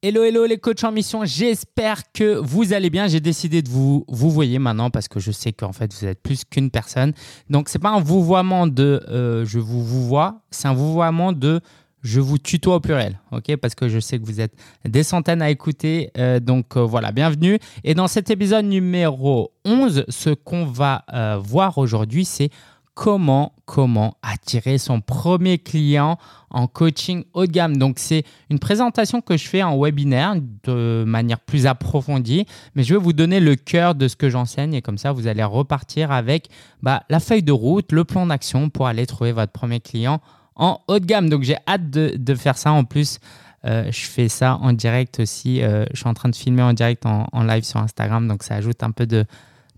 Hello, hello les coachs en mission, j'espère que vous allez bien. J'ai décidé de vous vous voyez maintenant parce que je sais qu'en fait vous êtes plus qu'une personne. Donc c'est pas un vouvoiement de euh, je vous vois, c'est un vouvoiement de je vous tutoie au pluriel, ok? Parce que je sais que vous êtes des centaines à écouter. Euh, donc euh, voilà, bienvenue. Et dans cet épisode numéro 11, ce qu'on va voir aujourd'hui, c'est comment, comment attirer son premier client en coaching haut de gamme. Donc, c'est une présentation que je fais en webinaire de manière plus approfondie, mais je vais vous donner le cœur de ce que j'enseigne et comme ça, vous allez repartir avec bah, la feuille de route, le plan d'action pour aller trouver votre premier client en haut de gamme. Donc, j'ai hâte de, faire ça en plus. Euh, je fais ça en direct aussi. Euh, je suis en train de filmer en direct en, live sur Instagram, donc ça ajoute un peu de,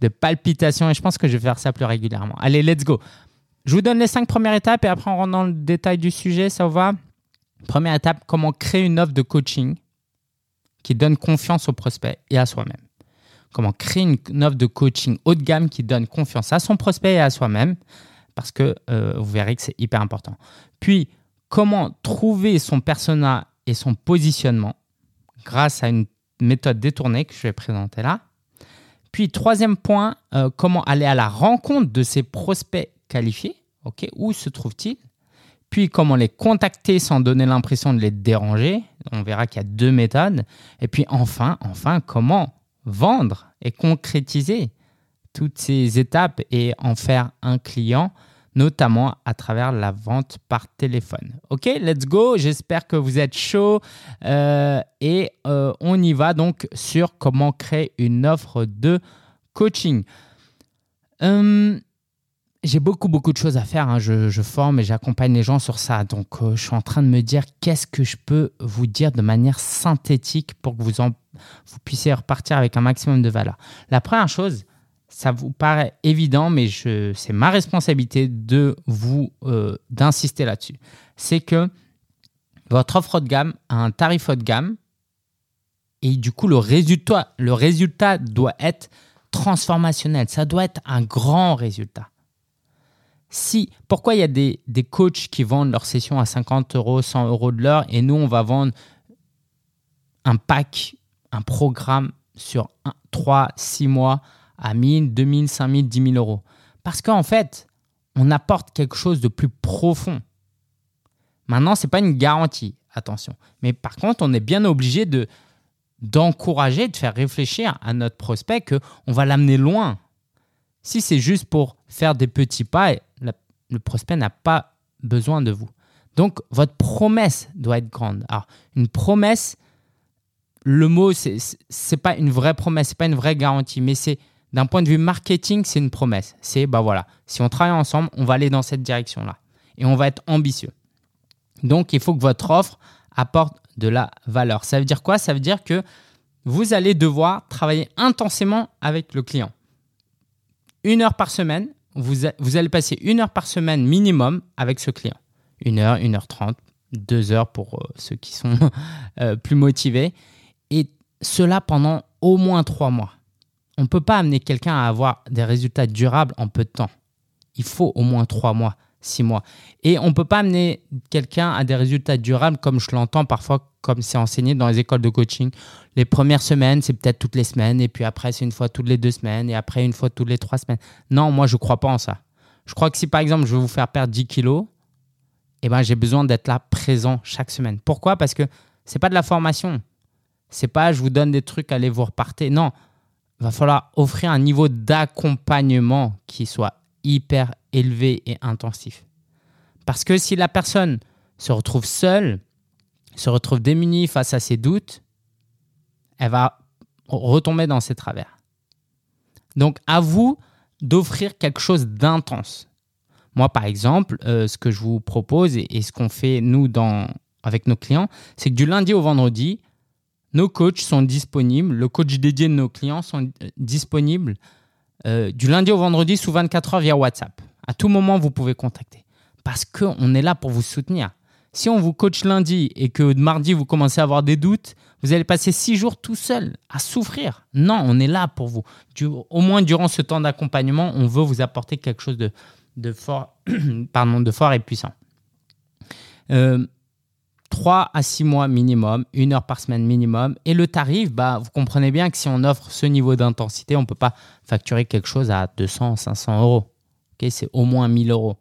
de palpitations et je pense que je vais faire ça plus régulièrement. Allez, let's go. Je vous donne les cinq premières étapes et après on rentre dans le détail du sujet, ça va Première étape, comment créer une offre de coaching qui donne confiance au prospect et à soi-même. Comment créer une offre de coaching haut de gamme qui donne confiance à son prospect et à soi-même, parce que euh, vous verrez que c'est hyper important. Puis, comment trouver son persona et son positionnement grâce à une méthode détournée que je vais présenter là. Puis, troisième point, euh, comment aller à la rencontre de ses prospects qualifiés. Où se trouvent-ils? Puis, comment les contacter sans donner l'impression de les déranger? On verra qu'il y a deux méthodes. Et puis, enfin, enfin, comment vendre et concrétiser toutes ces étapes et en faire un client notamment à travers la vente par téléphone. Ok, let's go. J'espère que vous êtes chaud euh, et euh, on y va donc sur comment créer une offre de coaching. Hum, j'ai beaucoup beaucoup de choses à faire. Hein. Je, forme et j'accompagne les gens sur ça. Donc euh, je suis en train de me dire qu'est-ce que je peux vous dire de manière synthétique pour que vous, puissiez repartir avec un maximum de valeur. La première chose, ça vous paraît évident, mais c'est ma responsabilité de vous euh, d'insister là-dessus. C'est que votre offre haut de gamme a un tarif haut de gamme et du coup le résultat, le résultat doit être transformationnel. Ça doit être un grand résultat. Si, pourquoi il y a des, des coachs qui vendent leur session à 50 euros, 100 euros de l'heure et nous on va vendre un pack, un programme sur 3, 6 mois à 1000, 2000, 5000, 10 000 euros. Parce qu'en fait, on apporte quelque chose de plus profond. Maintenant, ce n'est pas une garantie, attention. Mais par contre, on est bien obligé de, d'encourager, de faire réfléchir à notre prospect qu'on va l'amener loin. Si c'est juste pour faire des petits pas, le prospect n'a pas besoin de vous. Donc, votre promesse doit être grande. Alors, une promesse, le mot, ce n'est pas une vraie promesse, ce n'est pas une vraie garantie, mais c'est d'un point de vue marketing, c'est une promesse. C'est, bah voilà, si on travaille ensemble, on va aller dans cette direction-là. Et on va être ambitieux. Donc, il faut que votre offre apporte de la valeur. Ça veut dire quoi? Ça veut dire que vous allez devoir travailler intensément avec le client. Une heure par semaine, vous, allez passer une heure par semaine minimum avec ce client. Une heure, une heure trente, deux heures pour euh, ceux qui sont euh, plus motivés. Et cela pendant au moins trois mois. On ne peut pas amener quelqu'un à avoir des résultats durables en peu de temps. Il faut au moins trois mois, six mois. Et on ne peut pas amener quelqu'un à des résultats durables comme je l'entends parfois, comme c'est enseigné dans les écoles de coaching. Les premières semaines, c'est peut-être toutes les semaines, et puis après, c'est une fois toutes les deux semaines, et après, une fois toutes les trois semaines. Non, moi, je ne crois pas en ça. Je crois que si, par exemple, je veux vous faire perdre 10 kilos, eh ben, j'ai besoin d'être là présent chaque semaine. Pourquoi? Parce que ce n'est pas de la formation. C'est pas je vous donne des trucs, allez vous repartez. Non, va falloir offrir un niveau d'accompagnement qui soit hyper élevé et intensif. Parce que si la personne se retrouve seule, se retrouve démunie face à ses doutes, elle va retomber dans ses travers. Donc à vous d'offrir quelque chose d'intense. Moi, par exemple, euh, ce que je vous propose et, ce qu'on fait nous avec nos clients, c'est que du lundi au vendredi, nos coachs sont disponibles, le coach dédié de nos clients sont euh, disponibles euh, du lundi au vendredi sous 24 heures via WhatsApp. À tout moment, vous pouvez contacter. Parce qu'on est là pour vous soutenir. Si on vous coach lundi et que mardi, vous commencez à avoir des doutes, vous allez passer six jours tout seul à souffrir. Non, on est là pour vous. au moins, durant ce temps d'accompagnement, on veut vous apporter quelque chose de, fort, pardon, de fort et puissant. Euh, 3 à 6 mois minimum, une heure par semaine minimum. Et le tarif, bah, vous comprenez bien que si on offre ce niveau d'intensité, on ne peut pas facturer quelque chose à 200, 500 euros. c'est au moins 1000 euros.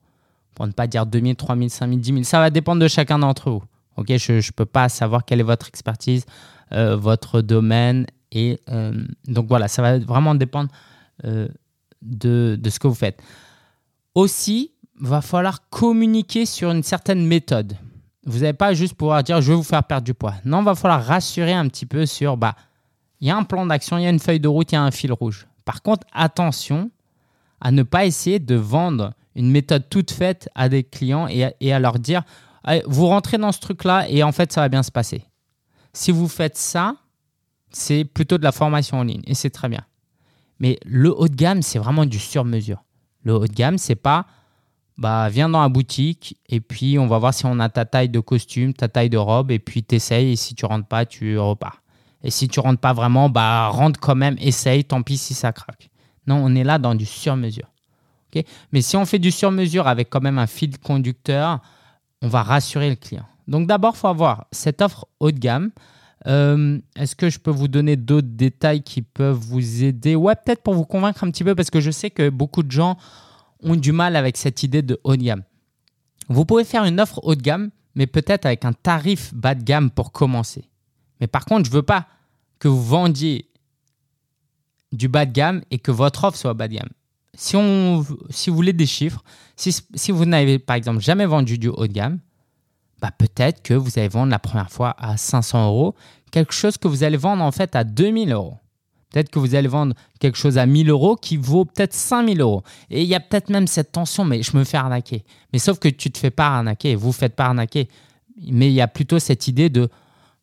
Pour ne pas dire 2000, 3000, 5000, 10 000. Ça va dépendre de chacun d'entre vous. je ne peux pas savoir quelle est votre expertise, euh, votre domaine. Euh, donc voilà, ça va vraiment dépendre euh, de, ce que vous faites. Aussi, va falloir communiquer sur une certaine méthode. Vous n'allez pas juste pouvoir dire je vais vous faire perdre du poids. Non, il va falloir rassurer un petit peu sur bah il y a un plan d'action, il y a une feuille de route, il y a un fil rouge. Par contre, attention à ne pas essayer de vendre une méthode toute faite à des clients et à, leur dire vous rentrez dans ce truc-là et en fait ça va bien se passer. Si vous faites ça, c'est plutôt de la formation en ligne et c'est très bien. Mais le haut de gamme, c'est vraiment du sur-mesure. Le haut de gamme, c'est pas bah, viens dans la boutique et puis on va voir si on a ta taille de costume, ta taille de robe et puis t'essayes et si tu rentres pas, tu repars. Et si tu rentres pas vraiment, bah rentre quand même, essaye, tant pis si ça craque. Non, on est là dans du sur-mesure. Mais si on fait du sur-mesure avec quand même un fil conducteur, on va rassurer le client. Donc d'abord, il faut avoir cette offre haut de gamme. Euh, est-ce que je peux vous donner d'autres détails qui peuvent vous aider? Ouais, peut-être pour vous convaincre un petit peu, parce que je sais que beaucoup de gens ont du mal avec cette idée de haut de gamme. Vous pouvez faire une offre haut de gamme, mais peut-être avec un tarif bas de gamme pour commencer. Mais par contre, je ne veux pas que vous vendiez du bas de gamme et que votre offre soit bas de gamme. Si, on, si vous voulez des chiffres, si, vous n'avez par exemple jamais vendu du haut de gamme, bah peut-être que vous allez vendre la première fois à 500 euros, quelque chose que vous allez vendre en fait à 2000 euros. Peut-être que vous allez vendre quelque chose à 1000 euros qui vaut peut-être 5000 euros. Et il y a peut-être même cette tension, mais je me fais arnaquer. Mais sauf que tu ne te fais pas arnaquer, vous ne faites pas arnaquer. Mais il y a plutôt cette idée de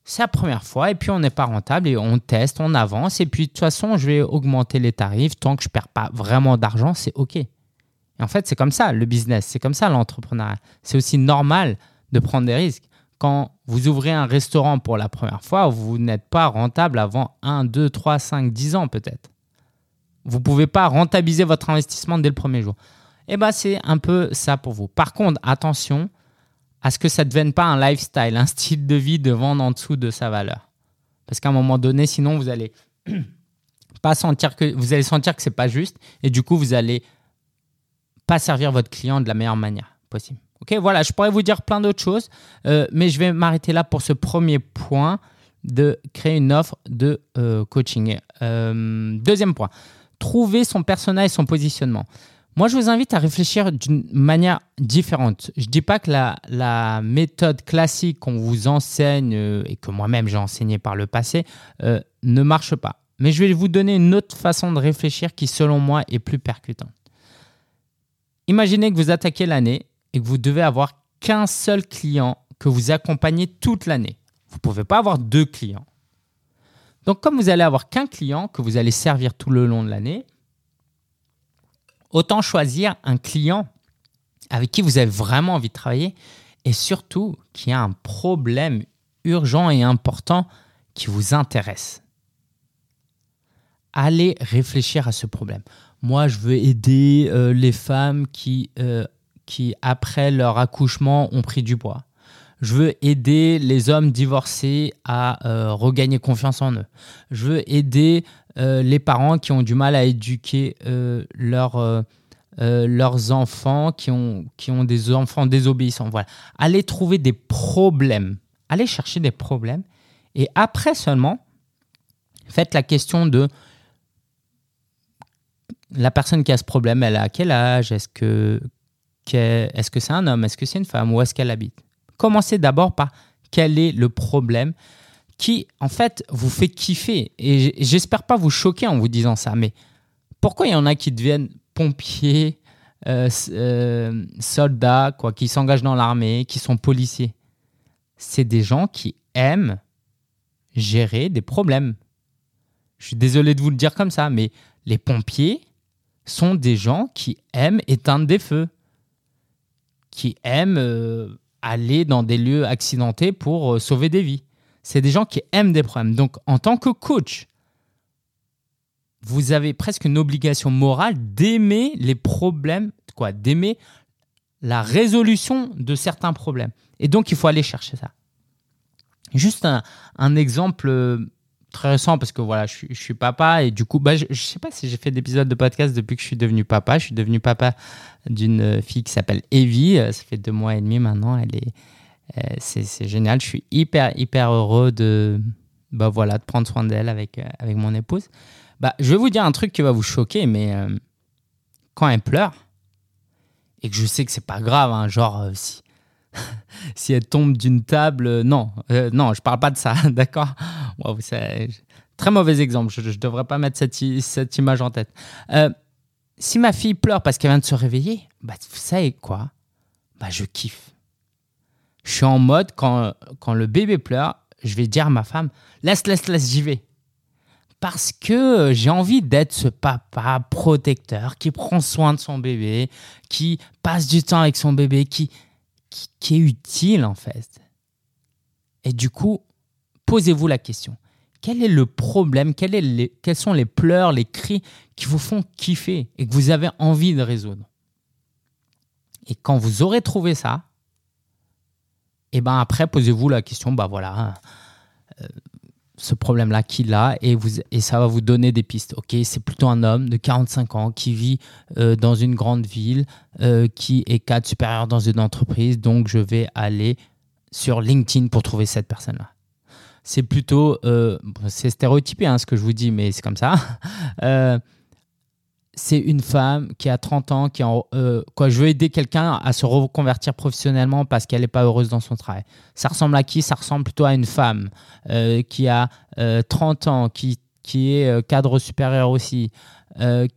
c'est la première fois et puis on n'est pas rentable et on teste, on avance. Et puis de toute façon, je vais augmenter les tarifs tant que je ne perds pas vraiment d'argent, c'est OK. Et en fait, c'est comme ça le business, c'est comme ça l'entrepreneuriat. C'est aussi normal de prendre des risques quand vous ouvrez un restaurant pour la première fois, vous n'êtes pas rentable avant 1, 2, 3, 5, 10 ans peut-être. Vous ne pouvez pas rentabiliser votre investissement dès le premier jour. Eh bien, c'est un peu ça pour vous. Par contre, attention à ce que ça ne devienne pas un lifestyle, un style de vie de vendre en dessous de sa valeur. Parce qu'à un moment donné, sinon, vous allez pas sentir que vous allez sentir que c'est pas juste et du coup, vous allez pas servir votre client de la meilleure manière possible. Ok, voilà, je pourrais vous dire plein d'autres choses, euh, mais je vais m'arrêter là pour ce premier point de créer une offre de euh, coaching. Euh, deuxième point, trouver son personnage et son positionnement. Moi, je vous invite à réfléchir d'une manière différente. Je ne dis pas que la, la méthode classique qu'on vous enseigne et que moi-même j'ai enseigné par le passé ne marche pas. Mais je vais vous donner une autre façon de réfléchir qui, selon moi, est plus percutante. Imaginez que vous attaquez l'année et que vous devez avoir qu'un seul client que vous accompagnez toute l'année. Vous ne pouvez pas avoir deux clients. Donc comme vous allez avoir qu'un client que vous allez servir tout le long de l'année, autant choisir un client avec qui vous avez vraiment envie de travailler et surtout qui a un problème urgent et important qui vous intéresse. Allez réfléchir à ce problème. Moi, je veux aider euh, les femmes qui euh, qui, après leur accouchement, ont pris du poids. Je veux aider les hommes divorcés à euh, regagner confiance en eux. Je veux aider euh, les parents qui ont du mal à éduquer euh, leurs enfants, qui ont, qui ont des enfants désobéissants. Voilà. Allez trouver des problèmes. Allez chercher des problèmes. Et après seulement, faites la question de la personne qui a ce problème, elle a quel âge? Est-ce que est-ce que c'est un homme? Est-ce que c'est une femme? Où est-ce qu'elle habite? Commencez d'abord par quel est le problème qui, en fait, vous fait kiffer. Et j'espère pas vous choquer en vous disant ça, mais pourquoi il y en a qui deviennent pompiers, euh, euh, soldats, quoi, qui s'engagent dans l'armée, qui sont policiers? C'est des gens qui aiment gérer des problèmes. Je suis désolé de vous le dire comme ça, mais les pompiers sont des gens qui aiment éteindre des feux qui aiment euh, aller dans des lieux accidentés pour euh, sauver des vies. C'est des gens qui aiment des problèmes. Donc, en tant que coach, vous avez presque une obligation morale d'aimer les problèmes, quoi, d'aimer la résolution de certains problèmes. Et donc, il faut aller chercher ça. Juste un, exemple euh, très récent parce que voilà, je, suis papa et du coup, bah, je ne sais pas si j'ai fait d'épisodes de podcast depuis que je suis devenu papa. Je suis devenu papa d'une fille qui s'appelle Evie. Ça fait deux mois et demi maintenant. Elle est, c'est génial. Je suis hyper, hyper heureux de, bah voilà, de prendre soin d'elle avec, avec mon épouse. Bah, je vais vous dire un truc qui va vous choquer, mais quand elle pleure, et que je sais que c'est pas grave, hein, genre euh, si, si elle tombe d'une table, euh, non, euh, non, je parle pas de ça, d'accord? Très mauvais exemple, je, ne devrais pas mettre cette, image en tête. si ma fille pleure parce qu'elle vient de se réveiller, bah, vous savez quoi? Bah, Je kiffe. Je suis en mode, quand, quand le bébé pleure, je vais dire à ma femme, laisse, laisse, laisse, j'y vais. Parce que j'ai envie d'être ce papa protecteur qui prend soin de son bébé, qui passe du temps avec son bébé, qui, qui, est utile en fait. Et du coup, posez-vous la question. Quel est le problème? Quel Quels sont les pleurs, les cris qui vous font kiffer et que vous avez envie de résoudre? Et quand vous aurez trouvé ça, et eh ben après, posez-vous la question, bah voilà, euh, ce problème-là qu'il a et, vous, et ça va vous donner des pistes. Ok, c'est plutôt un homme de 45 ans qui vit euh, dans une grande ville, euh, qui est cadre supérieur dans une entreprise, donc je vais aller sur LinkedIn pour trouver cette personne-là. C'est plutôt, euh, c'est stéréotypé hein, ce que je vous dis, mais c'est comme ça. c'est une femme qui a 30 ans, qui en, euh, quoi, je veux aider quelqu'un à se reconvertir professionnellement parce qu'elle n'est pas heureuse dans son travail. Ça ressemble à qui? Ça ressemble plutôt à une femme euh, qui a 30 euh, ans, qui, qui est cadre supérieur aussi,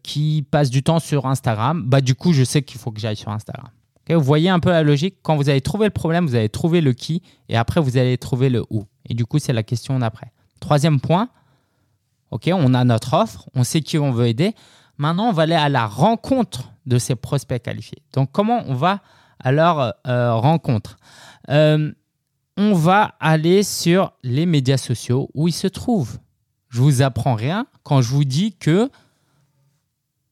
qui passe du temps sur Instagram. Bah, du coup, je sais qu'il faut que j'aille sur Instagram. vous voyez un peu la logique? Quand vous avez trouvé le problème, vous allez trouver le qui et après, vous allez trouver le où. Et du coup, c'est la question d'après. Troisième point, on a notre offre, on sait qui on veut aider. Maintenant, on va aller à la rencontre de ces prospects qualifiés. Donc, comment on va à leur euh, rencontre? Euh, On va aller sur les médias sociaux où ils se trouvent. Je vous apprends rien quand je vous dis que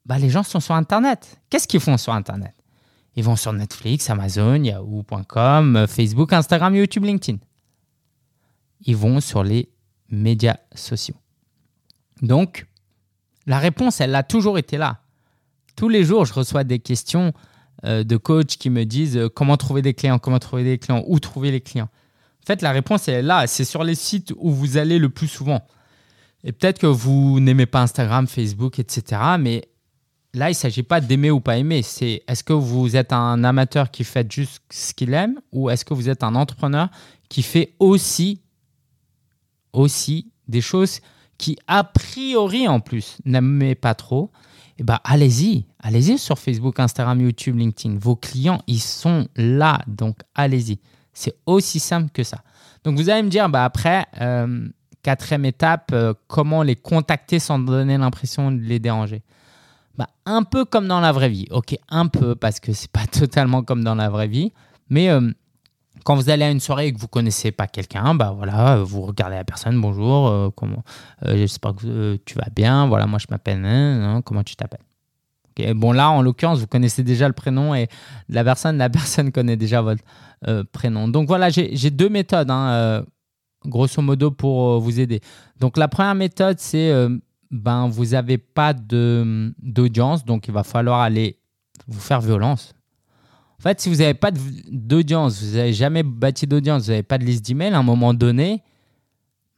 bah, les gens sont sur Internet. Qu'est-ce qu'ils font sur Internet? Ils vont sur Netflix, Amazon, Yahoo.com, Facebook, Instagram, YouTube, LinkedIn. Ils vont sur les médias sociaux. Donc, la réponse, elle a toujours été là. Tous les jours, je reçois des questions euh, de coachs qui me disent euh, comment trouver des clients, comment trouver des clients, où trouver les clients. En fait, la réponse, elle est là. C'est sur les sites où vous allez le plus souvent. Et peut-être que vous n'aimez pas Instagram, Facebook, etc. Mais là, il ne s'agit pas d'aimer ou pas aimer. C'est est-ce que vous êtes un amateur qui fait juste ce qu'il aime ou est-ce que vous êtes un entrepreneur qui fait aussi, aussi des choses qui a priori en plus n'aimez pas trop, eh ben, allez-y, allez-y sur Facebook, Instagram, YouTube, LinkedIn. Vos clients, ils sont là, donc allez-y. C'est aussi simple que ça. Donc vous allez me dire, bah, après, euh, quatrième étape, euh, comment les contacter sans donner l'impression de les déranger? Bah, Un peu comme dans la vraie vie. Ok, un peu, parce que c'est pas totalement comme dans la vraie vie. Mais euh, quand vous allez à une soirée et que vous connaissez pas quelqu'un, bah voilà, vous regardez la personne, bonjour, euh, comment, euh, j'espère que euh, tu vas bien, voilà, moi je m'appelle, comment tu t'appelles? Bon là, en l'occurrence, vous connaissez déjà le prénom et la personne, la personne connaît déjà votre prénom. Donc voilà, j'ai deux méthodes, hein, grosso modo, pour vous aider. Donc la première méthode, c'est, ben, vous n'avez pas d'audience, donc il va falloir aller vous faire violence en fait, si vous n'avez pas d'audience, vous n'avez jamais bâti d'audience, vous n'avez pas de liste d'emails, à un moment donné,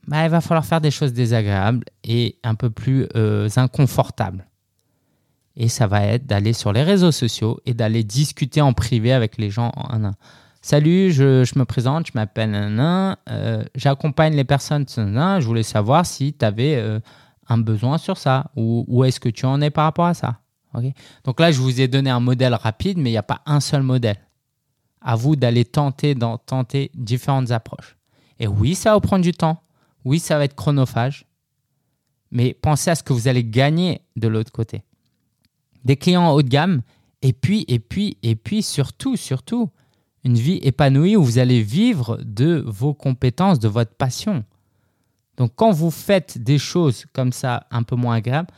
bah, il va falloir faire des choses désagréables et un peu plus euh, inconfortables. Et ça va être d'aller sur les réseaux sociaux et d'aller discuter en privé avec les gens en un. Salut, je, me présente, je m'appelle un, euh, j'accompagne les personnes, je voulais savoir si tu avais euh, un besoin sur ça ou où est-ce que tu en es par rapport à ça? Donc là, je vous ai donné un modèle rapide, mais il n'y a pas un seul modèle. À vous d'aller tenter, tenter différentes approches. Et oui, ça va prendre du temps. Oui, ça va être chronophage. Mais pensez à ce que vous allez gagner de l'autre côté. Des clients haut de gamme, et puis, et puis, et puis, surtout, surtout, une vie épanouie où vous allez vivre de vos compétences, de votre passion. Donc, quand vous faites des choses comme ça un peu moins agréables,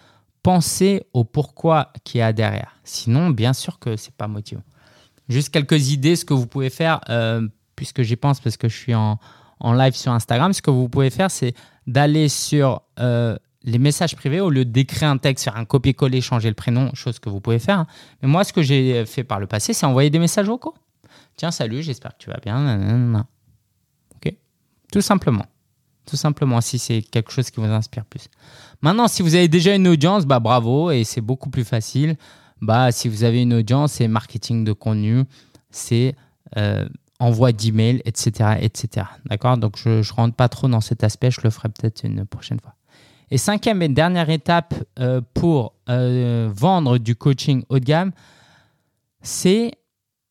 pensez au pourquoi qu'il y a derrière. Sinon, bien sûr que c'est pas motivant. Juste quelques idées, ce que vous pouvez faire, euh, puisque j'y pense parce que je suis en, en live sur Instagram, ce que vous pouvez faire, c'est d'aller sur euh, les messages privés au lieu d'écrire un texte, faire un copier-coller, changer le prénom, chose que vous pouvez faire. Mais moi, ce que j'ai fait par le passé, c'est envoyer des messages vocaux. Tiens, salut, j'espère que tu vas bien. Ok Tout simplement. Tout simplement, si c'est quelque chose qui vous inspire plus. Maintenant, si vous avez déjà une audience, bah bravo, et c'est beaucoup plus facile. Bah, si vous avez une audience, c'est marketing de contenu, c'est euh, envoi d'email, etc. etc. D'accord? Donc, je ne rentre pas trop dans cet aspect, je le ferai peut-être une prochaine fois. Et cinquième et dernière étape euh, pour euh, vendre du coaching haut de gamme, c'est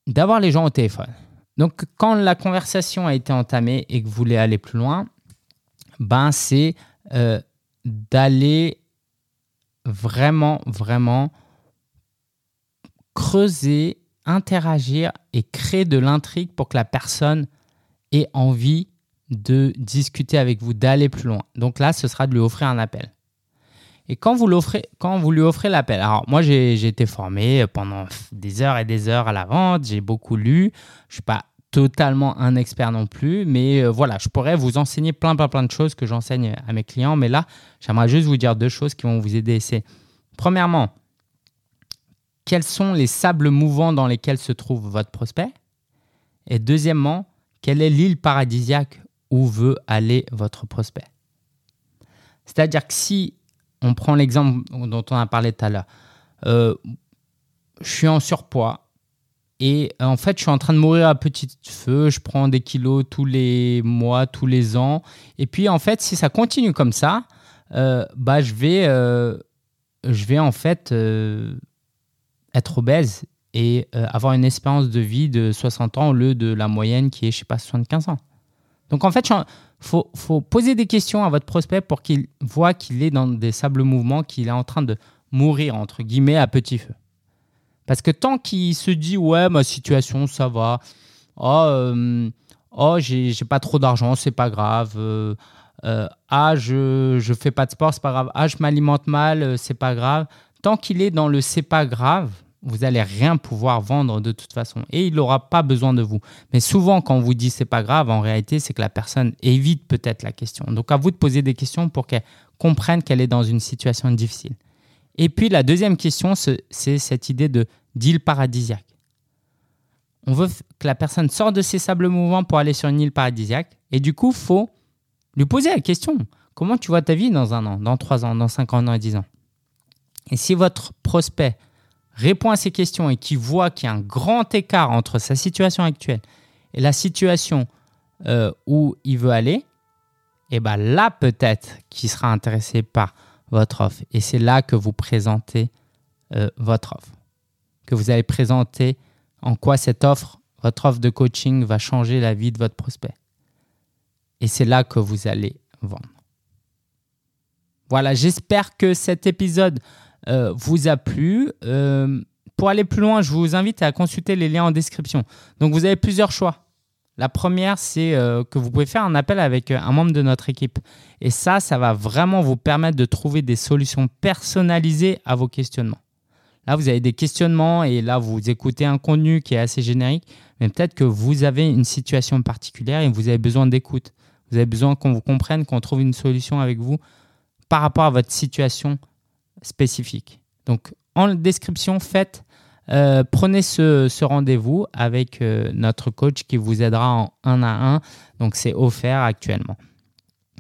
d'avoir les gens au téléphone. Donc, quand la conversation a été entamée et que vous voulez aller plus loin, ben, c'est d'aller vraiment, vraiment creuser, interagir et créer de l'intrigue pour que la personne ait envie de discuter avec vous, d'aller plus loin. Donc là, ce sera de lui offrir un appel. Et quand vous, l'offrez, quand vous lui offrez l'appel, alors moi j'ai, été formé pendant des heures et des heures à la vente, j'ai beaucoup lu, je ne suis pas totalement un expert non plus, mais euh, voilà, je pourrais vous enseigner plein, plein, plein de choses que j'enseigne à mes clients, mais là, j'aimerais juste vous dire deux choses qui vont vous aider. C'est, premièrement, quels sont les sables mouvants dans lesquels se trouve votre prospect? Et deuxièmement, quelle est l'île paradisiaque où veut aller votre prospect? C'est-à-dire que si on prend l'exemple dont on a parlé tout à l'heure, euh, je suis en surpoids, et en fait, je suis en train de mourir à petit feu. Je prends des kilos tous les mois, tous les ans. Et puis, en fait, si ça continue comme ça, euh, bah, je vais, euh, je vais en fait euh, être obèse et avoir une espérance de vie de 60 ans au lieu de la moyenne qui est, je sais pas, 75 ans. Donc, en fait, il faut, faut poser des questions à votre prospect pour qu'il voit qu'il est dans des sables mouvements, qu'il est en train de mourir, entre guillemets, à petit feu. Parce que tant qu'il se dit, ouais, ma situation, ça va. Oh, euh, oh j'ai pas trop d'argent, c'est pas grave. Euh, euh, ah, je, je fais pas de sport, c'est pas grave. Ah, je m'alimente mal, c'est pas grave. Tant qu'il est dans le c'est pas grave, vous allez rien pouvoir vendre de toute façon. Et il n'aura pas besoin de vous. Mais souvent, quand on vous dit c'est pas grave, en réalité, c'est que la personne évite peut-être la question. Donc, à vous de poser des questions pour qu'elle comprenne qu'elle est dans une situation difficile. Et puis, la deuxième question, c'est cette idée de d'île paradisiaque. On veut que la personne sorte de ses sables mouvants pour aller sur une île paradisiaque. Et du coup, faut lui poser la question. Comment tu vois ta vie dans un an, dans trois ans, dans cinq ans, dans dix ans? Et si votre prospect répond à ces questions et qu'il voit qu'il y a un grand écart entre sa situation actuelle et la situation euh, où il veut aller, et eh bien là peut-être qu'il sera intéressé par votre offre. Et c'est là que vous présentez euh, votre offre que vous allez présenter en quoi cette offre, votre offre de coaching va changer la vie de votre prospect. Et c'est là que vous allez vendre. Voilà, j'espère que cet épisode euh, vous a plu. Euh, pour aller plus loin, je vous invite à consulter les liens en description. Donc vous avez plusieurs choix. La première, c'est euh, que vous pouvez faire un appel avec un membre de notre équipe. Et ça, ça va vraiment vous permettre de trouver des solutions personnalisées à vos questionnements. Là, vous avez des questionnements et là, vous écoutez un contenu qui est assez générique, mais peut-être que vous avez une situation particulière et vous avez besoin d'écoute. Vous avez besoin qu'on vous comprenne, qu'on trouve une solution avec vous par rapport à votre situation spécifique. Donc, en description, faites, euh, prenez ce, rendez-vous avec euh, notre coach qui vous aidera en un à un. Donc, c'est offert actuellement.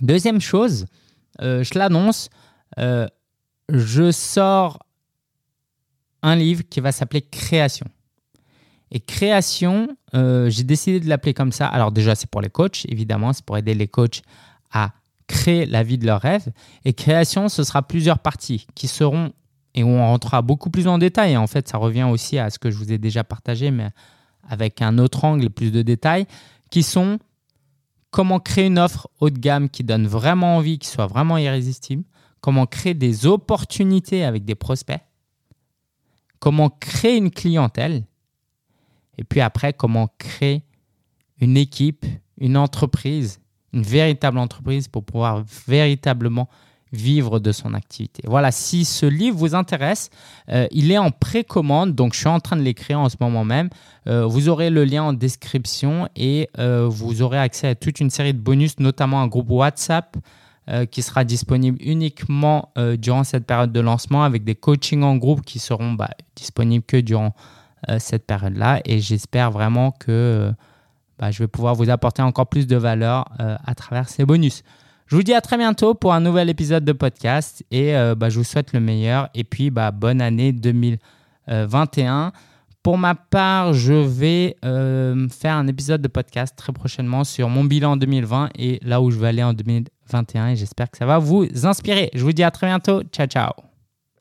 Deuxième chose, euh, je l'annonce, je sors un livre qui va s'appeler Création. Et Création, euh, j'ai décidé de l'appeler comme ça. Alors déjà, c'est pour les coachs, évidemment, c'est pour aider les coachs à créer la vie de leurs rêves. Et Création, ce sera plusieurs parties qui seront, et on rentrera beaucoup plus en détail. En fait, ça revient aussi à ce que je vous ai déjà partagé, mais avec un autre angle et plus de détails, qui sont comment créer une offre haut de gamme qui donne vraiment envie, qui soit vraiment irrésistible, comment créer des opportunités avec des prospects, comment créer une clientèle, et puis après, comment créer une équipe, une entreprise, une véritable entreprise pour pouvoir véritablement vivre de son activité. Voilà, si ce livre vous intéresse, euh, il est en précommande, donc je suis en train de l'écrire en ce moment même. Euh, vous aurez le lien en description et euh, vous aurez accès à toute une série de bonus, notamment un groupe WhatsApp qui sera disponible uniquement durant cette période de lancement avec des coachings en groupe qui seront bah, disponibles que durant cette période-là. Et j'espère vraiment que bah, je vais pouvoir vous apporter encore plus de valeur à travers ces bonus. Je vous dis à très bientôt pour un nouvel épisode de podcast et euh, bah, je vous souhaite le meilleur et puis bonne année 2021. Pour ma part, je vais euh, faire un épisode de podcast très prochainement sur mon bilan 2020 et là où je vais aller en 2021 et j'espère que ça va vous inspirer. Je vous dis à très bientôt. Ciao, ciao.